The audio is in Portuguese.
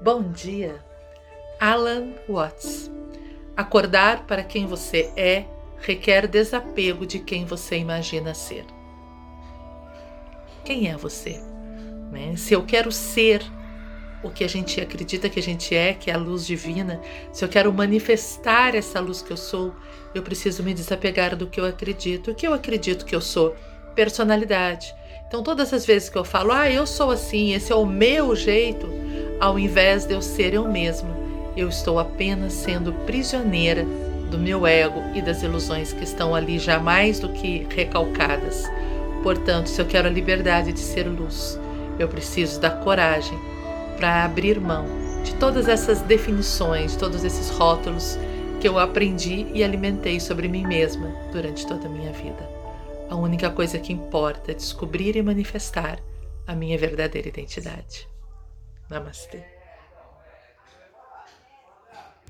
Bom dia. Alan Watts. Acordar para quem você é requer desapego de quem você imagina ser. Quem é você? Né? Se eu quero ser o que a gente acredita que a gente é, que é a luz divina, se eu quero manifestar essa luz que eu sou, eu preciso me desapegar do que eu acredito. O que eu acredito que eu sou? Personalidade. Então, todas as vezes que eu falo, ah, eu sou assim, esse é o meu jeito, ao invés de eu ser eu mesma, eu estou apenas sendo prisioneira do meu ego e das ilusões que estão ali já mais do que recalcadas. Portanto, se eu quero a liberdade de ser luz, eu preciso da coragem para abrir mão de todas essas definições, todos esses rótulos que eu aprendi e alimentei sobre mim mesma durante toda a minha vida. A única coisa que importa é descobrir e manifestar a minha verdadeira identidade. नमस्ते।